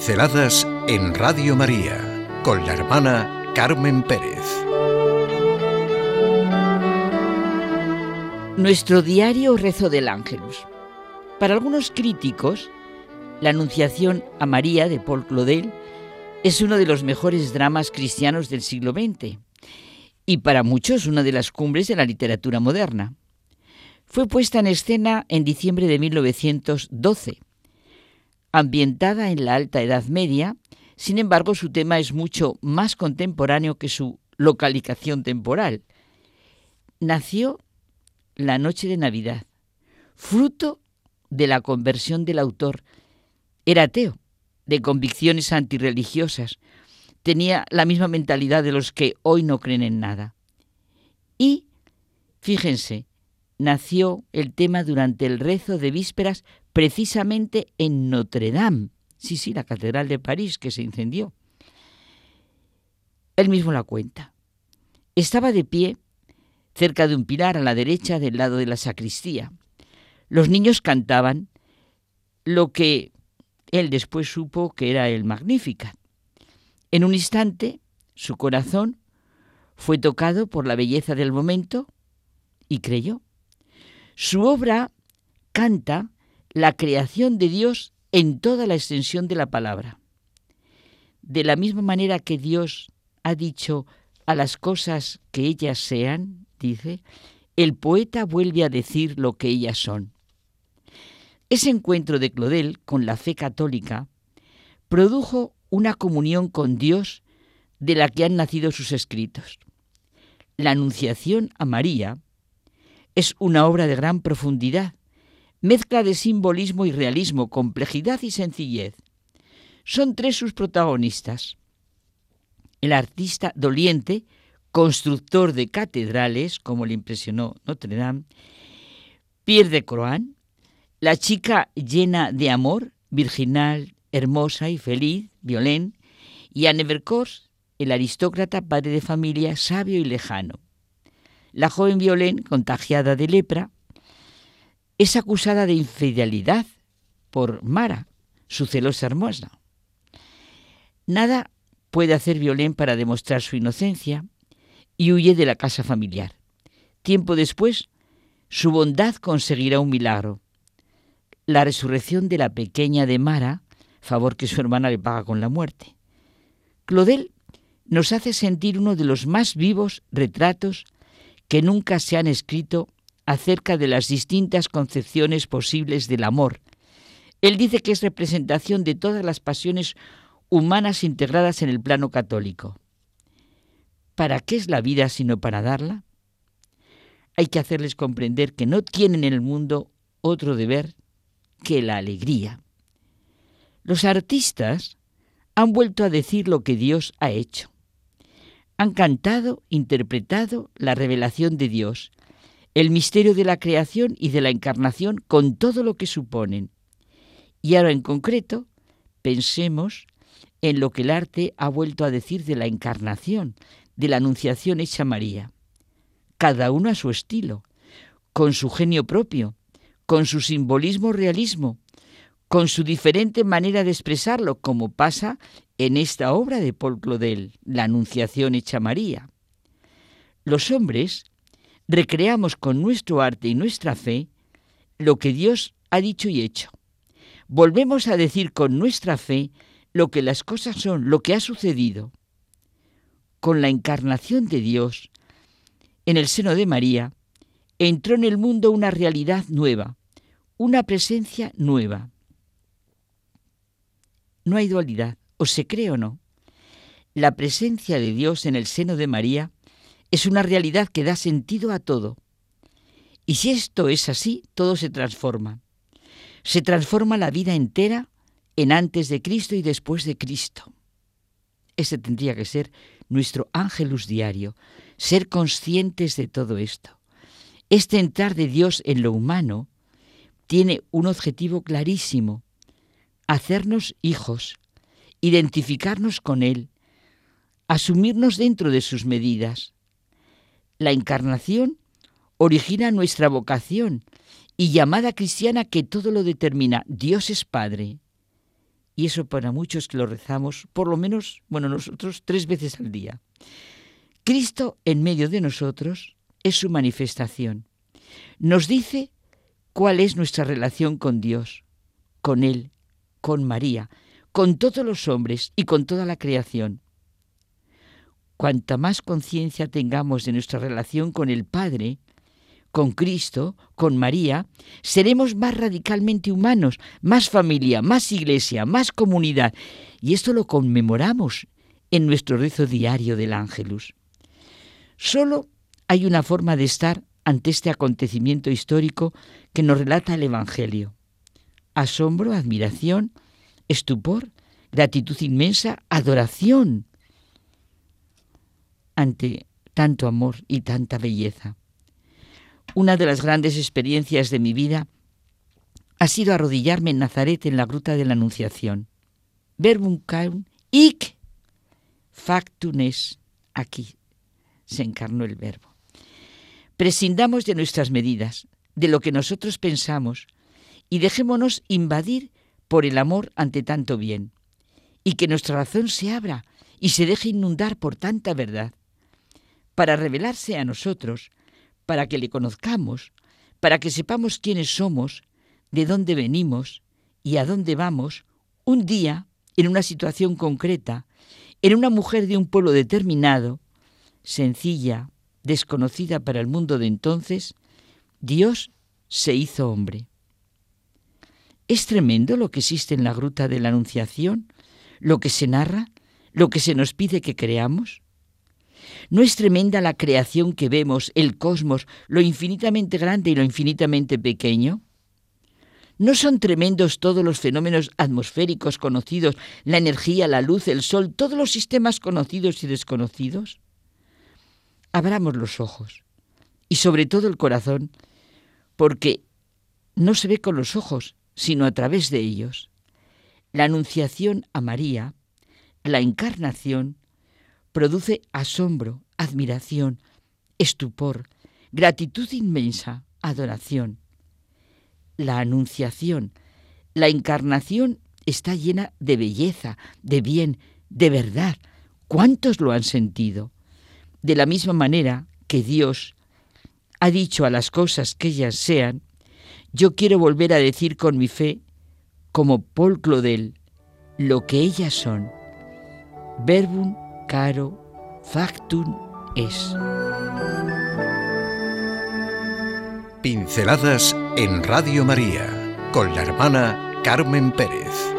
Pinceladas en Radio María con la hermana Carmen Pérez. Nuestro diario rezo del Ángelus. Para algunos críticos, la Anunciación a María de Paul Claudel es uno de los mejores dramas cristianos del siglo XX y para muchos una de las cumbres de la literatura moderna. Fue puesta en escena en diciembre de 1912 ambientada en la Alta Edad Media, sin embargo su tema es mucho más contemporáneo que su localización temporal. Nació la noche de Navidad, fruto de la conversión del autor. Era ateo, de convicciones antirreligiosas, tenía la misma mentalidad de los que hoy no creen en nada. Y, fíjense, nació el tema durante el rezo de vísperas precisamente en Notre Dame, sí, sí, la Catedral de París que se incendió. Él mismo la cuenta. Estaba de pie cerca de un pilar a la derecha del lado de la sacristía. Los niños cantaban lo que él después supo que era el Magnificat. En un instante, su corazón fue tocado por la belleza del momento y creyó. Su obra canta la creación de Dios en toda la extensión de la palabra. De la misma manera que Dios ha dicho a las cosas que ellas sean, dice, el poeta vuelve a decir lo que ellas son. Ese encuentro de Clodel con la fe católica produjo una comunión con Dios de la que han nacido sus escritos. La Anunciación a María es una obra de gran profundidad mezcla de simbolismo y realismo, complejidad y sencillez. Son tres sus protagonistas. El artista doliente, constructor de catedrales, como le impresionó Notre Dame, Pierre de Croan, la chica llena de amor, virginal, hermosa y feliz, Violén, y Anne Vercors, el aristócrata padre de familia, sabio y lejano. La joven Violén, contagiada de lepra, es acusada de infidelidad por Mara, su celosa hermosa. Nada puede hacer Violén para demostrar su inocencia y huye de la casa familiar. Tiempo después, su bondad conseguirá un milagro. La resurrección de la pequeña de Mara, favor que su hermana le paga con la muerte. Claudel nos hace sentir uno de los más vivos retratos que nunca se han escrito acerca de las distintas concepciones posibles del amor. Él dice que es representación de todas las pasiones humanas integradas en el plano católico. ¿Para qué es la vida sino para darla? Hay que hacerles comprender que no tienen en el mundo otro deber que la alegría. Los artistas han vuelto a decir lo que Dios ha hecho. Han cantado, interpretado la revelación de Dios, el misterio de la creación y de la encarnación con todo lo que suponen. Y ahora en concreto, pensemos en lo que el arte ha vuelto a decir de la encarnación, de la anunciación hecha María. Cada uno a su estilo, con su genio propio, con su simbolismo realismo, con su diferente manera de expresarlo, como pasa en esta obra de Paul Claudel, La Anunciación hecha María. Los hombres recreamos con nuestro arte y nuestra fe lo que Dios ha dicho y hecho. Volvemos a decir con nuestra fe lo que las cosas son, lo que ha sucedido. Con la encarnación de Dios, en el seno de María, entró en el mundo una realidad nueva, una presencia nueva. No hay dualidad, o se cree o no. La presencia de Dios en el seno de María es una realidad que da sentido a todo. Y si esto es así, todo se transforma. Se transforma la vida entera en antes de Cristo y después de Cristo. Ese tendría que ser nuestro ángelus diario, ser conscientes de todo esto. Este entrar de Dios en lo humano tiene un objetivo clarísimo, hacernos hijos, identificarnos con Él, asumirnos dentro de sus medidas, la encarnación origina nuestra vocación y llamada cristiana que todo lo determina. Dios es Padre. Y eso para muchos que lo rezamos, por lo menos, bueno, nosotros tres veces al día. Cristo en medio de nosotros es su manifestación. Nos dice cuál es nuestra relación con Dios, con Él, con María, con todos los hombres y con toda la creación. Cuanta más conciencia tengamos de nuestra relación con el Padre, con Cristo, con María, seremos más radicalmente humanos, más familia, más iglesia, más comunidad. Y esto lo conmemoramos en nuestro rezo diario del Ángelus. Solo hay una forma de estar ante este acontecimiento histórico que nos relata el Evangelio. Asombro, admiración, estupor, gratitud inmensa, adoración ante tanto amor y tanta belleza. Una de las grandes experiencias de mi vida ha sido arrodillarme en Nazaret en la gruta de la Anunciación. Verbum caum ic factunes. Aquí se encarnó el verbo. Prescindamos de nuestras medidas, de lo que nosotros pensamos, y dejémonos invadir por el amor ante tanto bien, y que nuestra razón se abra y se deje inundar por tanta verdad, para revelarse a nosotros para que le conozcamos, para que sepamos quiénes somos, de dónde venimos y a dónde vamos, un día, en una situación concreta, en una mujer de un pueblo determinado, sencilla, desconocida para el mundo de entonces, Dios se hizo hombre. Es tremendo lo que existe en la gruta de la Anunciación, lo que se narra, lo que se nos pide que creamos. ¿No es tremenda la creación que vemos, el cosmos, lo infinitamente grande y lo infinitamente pequeño? ¿No son tremendos todos los fenómenos atmosféricos conocidos, la energía, la luz, el sol, todos los sistemas conocidos y desconocidos? Abramos los ojos y sobre todo el corazón, porque no se ve con los ojos, sino a través de ellos. La anunciación a María, la encarnación, produce asombro, admiración, estupor, gratitud inmensa, adoración. La anunciación, la encarnación está llena de belleza, de bien, de verdad. ¿Cuántos lo han sentido? De la misma manera que Dios ha dicho a las cosas que ellas sean, yo quiero volver a decir con mi fe, como Paul Claudel, lo que ellas son. Verbum caro factum es. Pinceladas en Radio María con la hermana Carmen Pérez.